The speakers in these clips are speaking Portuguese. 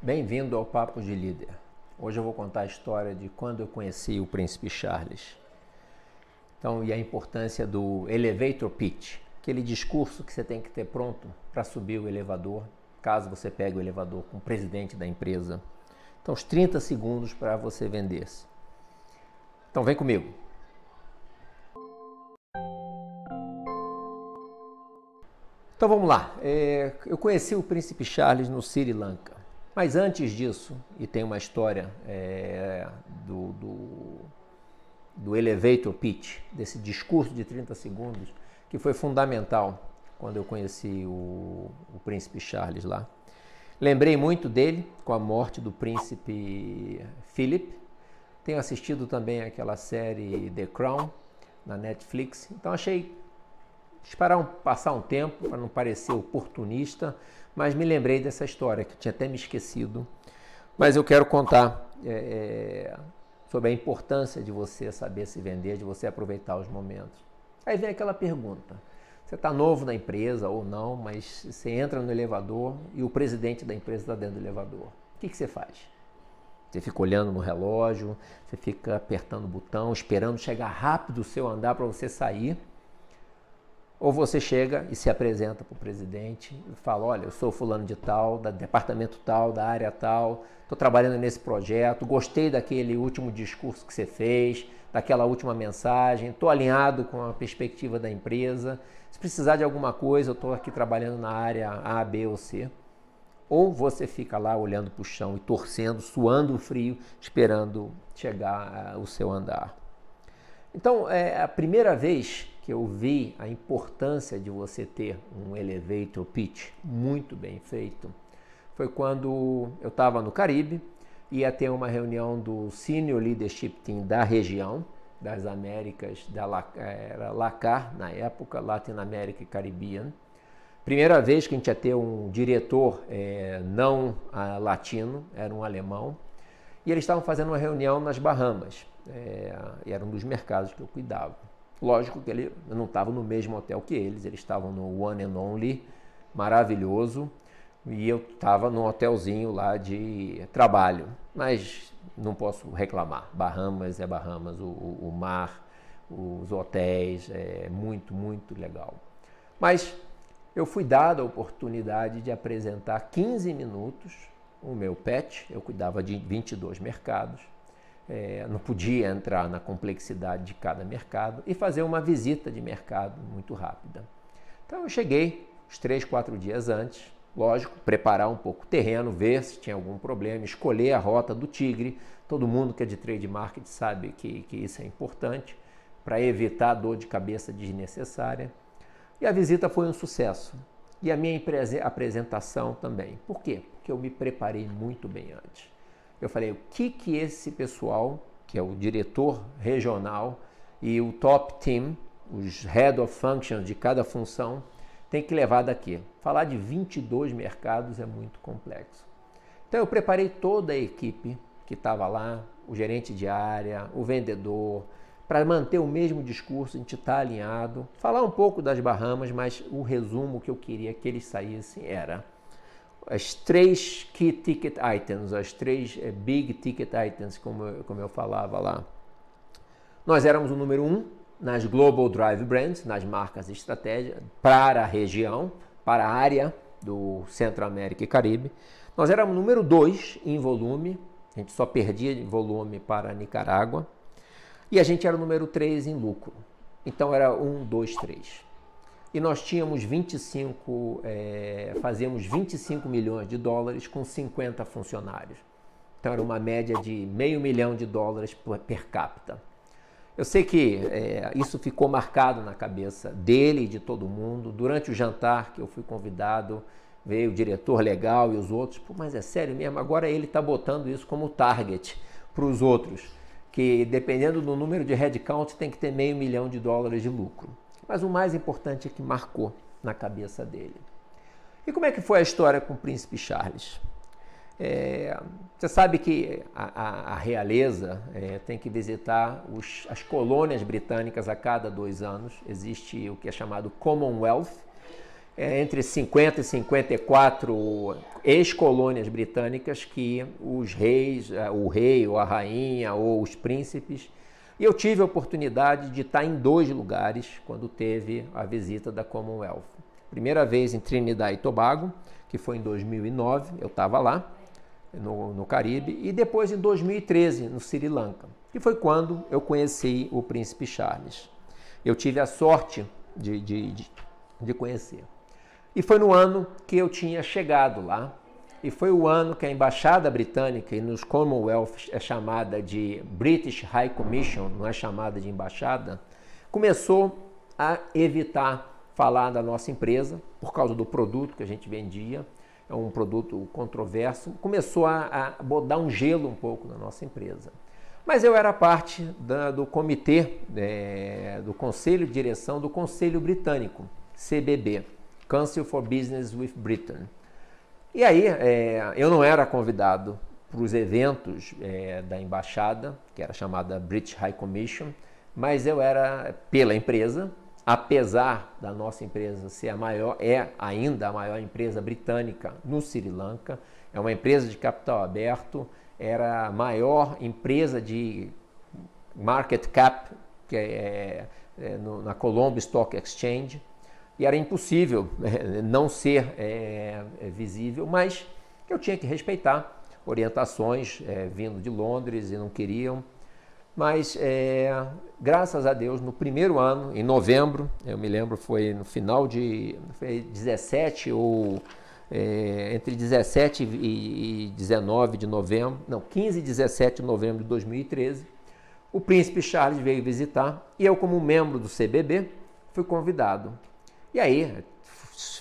Bem-vindo ao Papo de Líder. Hoje eu vou contar a história de quando eu conheci o Príncipe Charles. Então, e a importância do elevator pitch, aquele discurso que você tem que ter pronto para subir o elevador, caso você pegue o elevador com o presidente da empresa. Então, os 30 segundos para você vender-se. Então, vem comigo. Então vamos lá. É, eu conheci o Príncipe Charles no Sri Lanka. Mas antes disso, e tem uma história é, do, do, do elevator pitch, desse discurso de 30 segundos, que foi fundamental quando eu conheci o, o príncipe Charles lá. Lembrei muito dele com a morte do príncipe Philip. Tenho assistido também aquela série The Crown na Netflix. Então achei esperar um, passar um tempo para não parecer oportunista mas me lembrei dessa história que tinha até me esquecido. Mas eu quero contar é, é, sobre a importância de você saber se vender, de você aproveitar os momentos. Aí vem aquela pergunta: você está novo na empresa ou não, mas você entra no elevador e o presidente da empresa está dentro do elevador. O que, que você faz? Você fica olhando no relógio, você fica apertando o botão, esperando chegar rápido o seu andar para você sair ou você chega e se apresenta para o presidente e fala: Olha, eu sou fulano de tal, da departamento tal, da área tal, estou trabalhando nesse projeto, gostei daquele último discurso que você fez, daquela última mensagem, estou alinhado com a perspectiva da empresa. Se precisar de alguma coisa, eu estou aqui trabalhando na área A, B ou C. Ou você fica lá olhando para o chão e torcendo, suando frio, esperando chegar uh, o seu andar. Então, é a primeira vez que eu vi a importância de você ter um elevator pitch muito bem feito foi quando eu estava no Caribe, ia ter uma reunião do Senior Leadership Team da região, das Américas, da era LACAR na época, Latin America e Caribbean. Primeira vez que a gente ia ter um diretor é, não a, latino, era um alemão, e eles estavam fazendo uma reunião nas Bahamas, é, e era um dos mercados que eu cuidava. Lógico que ele não estava no mesmo hotel que eles, eles estavam no One and Only, maravilhoso, e eu estava num hotelzinho lá de trabalho, mas não posso reclamar. Bahamas é Bahamas, o, o, o mar, os hotéis, é muito, muito legal. Mas eu fui dado a oportunidade de apresentar 15 minutos o meu pet, eu cuidava de 22 mercados, é, não podia entrar na complexidade de cada mercado e fazer uma visita de mercado muito rápida. Então eu cheguei uns três, quatro dias antes, lógico, preparar um pouco o terreno, ver se tinha algum problema, escolher a rota do tigre. Todo mundo que é de trade market sabe que, que isso é importante para evitar dor de cabeça desnecessária. E a visita foi um sucesso. E a minha apresentação também. Por quê? Porque eu me preparei muito bem antes eu falei, o que que esse pessoal, que é o diretor regional e o top team, os head of functions de cada função, tem que levar daqui. Falar de 22 mercados é muito complexo. Então eu preparei toda a equipe que estava lá, o gerente de área, o vendedor, para manter o mesmo discurso, a gente está alinhado. Falar um pouco das Bahamas, mas o resumo que eu queria que eles saíssem era as três key ticket items, as três eh, big ticket items, como como eu falava lá. Nós éramos o número um nas Global Drive Brands, nas marcas estratégia, para a região, para a área do Centro-América e Caribe. Nós éramos número dois em volume, a gente só perdia volume para Nicarágua. E a gente era o número três em lucro. Então era um, dois, três e nós tínhamos 25, é, fazíamos 25 milhões de dólares com 50 funcionários. Então era uma média de meio milhão de dólares per capita. Eu sei que é, isso ficou marcado na cabeça dele e de todo mundo. Durante o jantar que eu fui convidado, veio o diretor legal e os outros. Mas é sério mesmo? Agora ele está botando isso como target para os outros, que dependendo do número de headcount tem que ter meio milhão de dólares de lucro. Mas o mais importante é que marcou na cabeça dele. E como é que foi a história com o príncipe Charles? É, você sabe que a, a, a realeza é, tem que visitar os, as colônias britânicas a cada dois anos. Existe o que é chamado Commonwealth, é, entre 50 e 54 ex-colônias britânicas que os reis, é, o rei ou a rainha ou os príncipes. E eu tive a oportunidade de estar em dois lugares quando teve a visita da Commonwealth. Primeira vez em Trinidad e Tobago, que foi em 2009, eu estava lá, no, no Caribe, e depois em 2013, no Sri Lanka, que foi quando eu conheci o príncipe Charles. Eu tive a sorte de, de, de, de conhecer. E foi no ano que eu tinha chegado lá, e foi o ano que a embaixada britânica, e nos Commonwealth é chamada de British High Commission, não é chamada de embaixada, começou a evitar falar da nossa empresa por causa do produto que a gente vendia. É um produto controverso. Começou a, a dar um gelo um pouco na nossa empresa. Mas eu era parte da, do comitê, é, do conselho de direção do Conselho Britânico, CBB, Council for Business with Britain. E aí é, eu não era convidado para os eventos é, da embaixada, que era chamada British High Commission, mas eu era pela empresa, apesar da nossa empresa ser a maior, é ainda a maior empresa britânica no Sri Lanka, é uma empresa de capital aberto, era a maior empresa de market cap que é, é no, na Colombo Stock Exchange e era impossível é, não ser é, visível, mas eu tinha que respeitar orientações é, vindo de Londres e não queriam mas, é, graças a Deus, no primeiro ano, em novembro, eu me lembro, foi no final de foi 17 ou é, entre 17 e 19 de novembro, não, 15 e 17 de novembro de 2013, o príncipe Charles veio visitar e eu, como membro do CBB, fui convidado. E aí,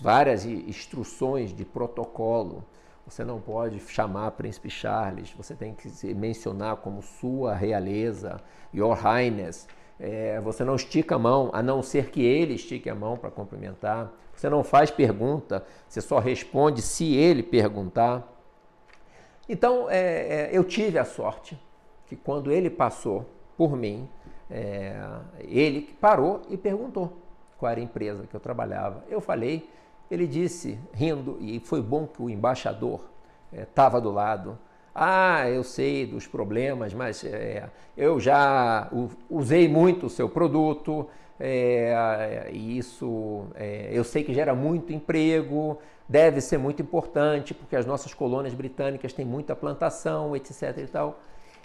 várias instruções de protocolo, você não pode chamar Príncipe Charles, você tem que se mencionar como Sua Realeza, Your Highness. É, você não estica a mão, a não ser que ele estique a mão para cumprimentar. Você não faz pergunta, você só responde se ele perguntar. Então, é, é, eu tive a sorte que quando ele passou por mim, é, ele parou e perguntou qual era a empresa que eu trabalhava. Eu falei ele disse, rindo, e foi bom que o embaixador estava eh, do lado. Ah, eu sei dos problemas, mas é, eu já usei muito o seu produto, é, e isso é, eu sei que gera muito emprego, deve ser muito importante, porque as nossas colônias britânicas têm muita plantação, etc. E, tal.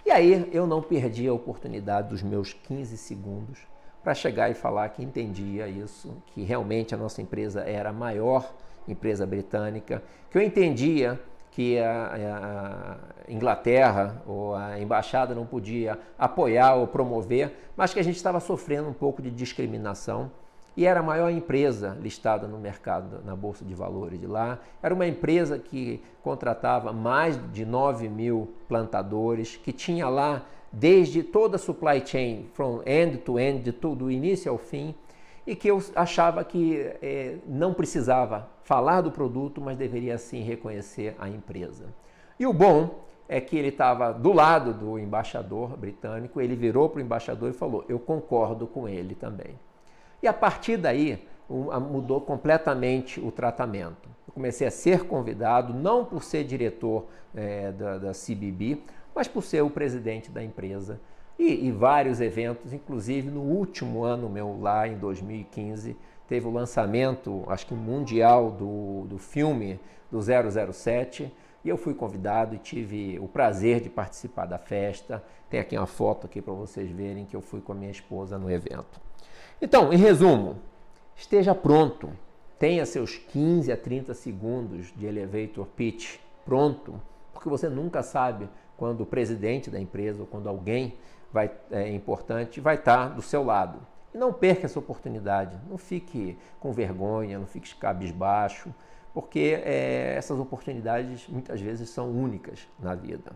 e aí eu não perdi a oportunidade dos meus 15 segundos para chegar e falar que entendia isso, que realmente a nossa empresa era a maior empresa britânica, que eu entendia que a, a, Inglaterra ou a embaixada não podia apoiar ou promover, mas que a gente estava sofrendo um pouco de discriminação. E era a maior empresa listada no mercado, na Bolsa de Valores de lá. Era uma empresa que contratava mais de 9 mil plantadores, que tinha lá desde toda a supply chain, from end to end, de tudo, do início ao fim, e que eu achava que é, não precisava falar do produto, mas deveria sim reconhecer a empresa. E o bom é que ele estava do lado do embaixador britânico, ele virou para o embaixador e falou: Eu concordo com ele também. E a partir daí mudou completamente o tratamento. Eu comecei a ser convidado, não por ser diretor é, da, da CBB, mas por ser o presidente da empresa. E, e, vários eventos, inclusive no último ano meu lá, em 2015, teve o lançamento, acho que mundial, do, do filme do 007, e eu fui convidado e tive o prazer de participar da festa. Tem aqui uma foto aqui para vocês verem que eu fui com a minha esposa no evento. Então, em resumo, esteja pronto. Tenha seus 15 a 30 segundos de elevator pitch pronto, porque você nunca sabe quando o presidente da empresa ou quando alguém vai, é importante vai estar do seu lado. E não perca essa oportunidade, não fique com vergonha, não fique cabisbaixo, porque é, essas oportunidades muitas vezes são únicas na vida.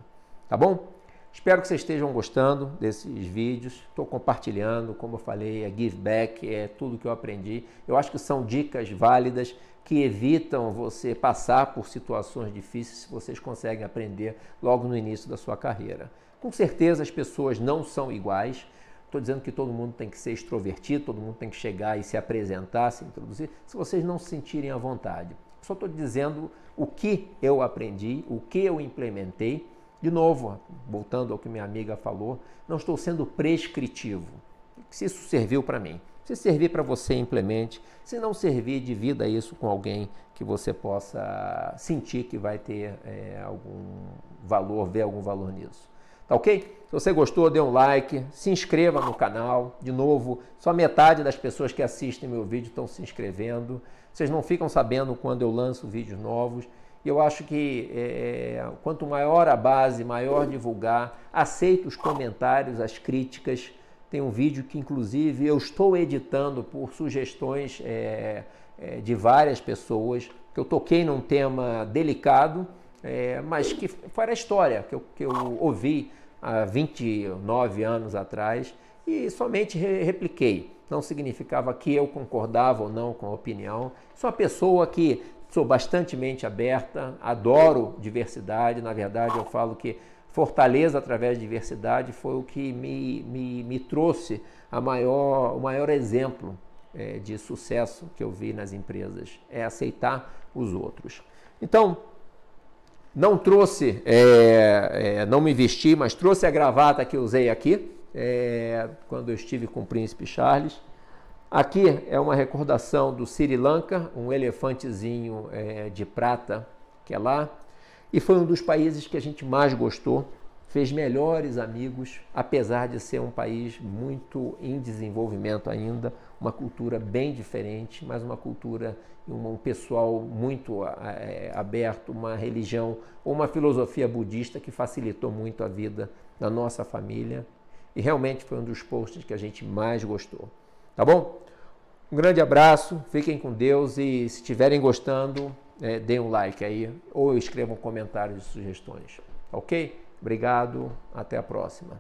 Tá bom? Espero que vocês estejam gostando desses vídeos. Estou compartilhando, como eu falei, é give back, é tudo que eu aprendi. Eu acho que são dicas válidas que evitam você passar por situações difíceis se vocês conseguem aprender logo no início da sua carreira. Com certeza as pessoas não são iguais, estou dizendo que todo mundo tem que ser extrovertido, todo mundo tem que chegar e se apresentar, se introduzir, se vocês não se sentirem à vontade. Só estou dizendo o que eu aprendi, o que eu implementei. De novo, voltando ao que minha amiga falou, não estou sendo prescritivo. Se isso serviu para mim, se servir para você, implemente. Se não servir, divida isso com alguém que você possa sentir que vai ter é, algum valor, ver algum valor nisso. Tá ok? Se você gostou, dê um like, se inscreva no canal. De novo, só metade das pessoas que assistem meu vídeo estão se inscrevendo. Vocês não ficam sabendo quando eu lanço vídeos novos. Eu acho que é, quanto maior a base, maior divulgar, aceito os comentários, as críticas. Tem um vídeo que, inclusive, eu estou editando por sugestões é, é, de várias pessoas, que eu toquei num tema delicado é, mas que foi a história que eu, que eu ouvi há 29 anos atrás e somente re repliquei. Não significava que eu concordava ou não com a opinião. Sou uma pessoa que sou bastante mente aberta, adoro diversidade. Na verdade, eu falo que fortaleza através de diversidade foi o que me, me, me trouxe a maior, o maior exemplo é, de sucesso que eu vi nas empresas, é aceitar os outros. Então, não trouxe, é, é, não me vesti, mas trouxe a gravata que usei aqui, é, quando eu estive com o príncipe Charles. Aqui é uma recordação do Sri Lanka, um elefantezinho é, de prata que é lá. E foi um dos países que a gente mais gostou, fez melhores amigos, apesar de ser um país muito em desenvolvimento ainda, uma cultura bem diferente, mas uma cultura um pessoal muito é, aberto, uma religião ou uma filosofia budista que facilitou muito a vida da nossa família e realmente foi um dos posts que a gente mais gostou. Tá bom? Um grande abraço, fiquem com Deus e se estiverem gostando, é, deem um like aí ou escrevam comentários de sugestões. Ok? Obrigado, até a próxima.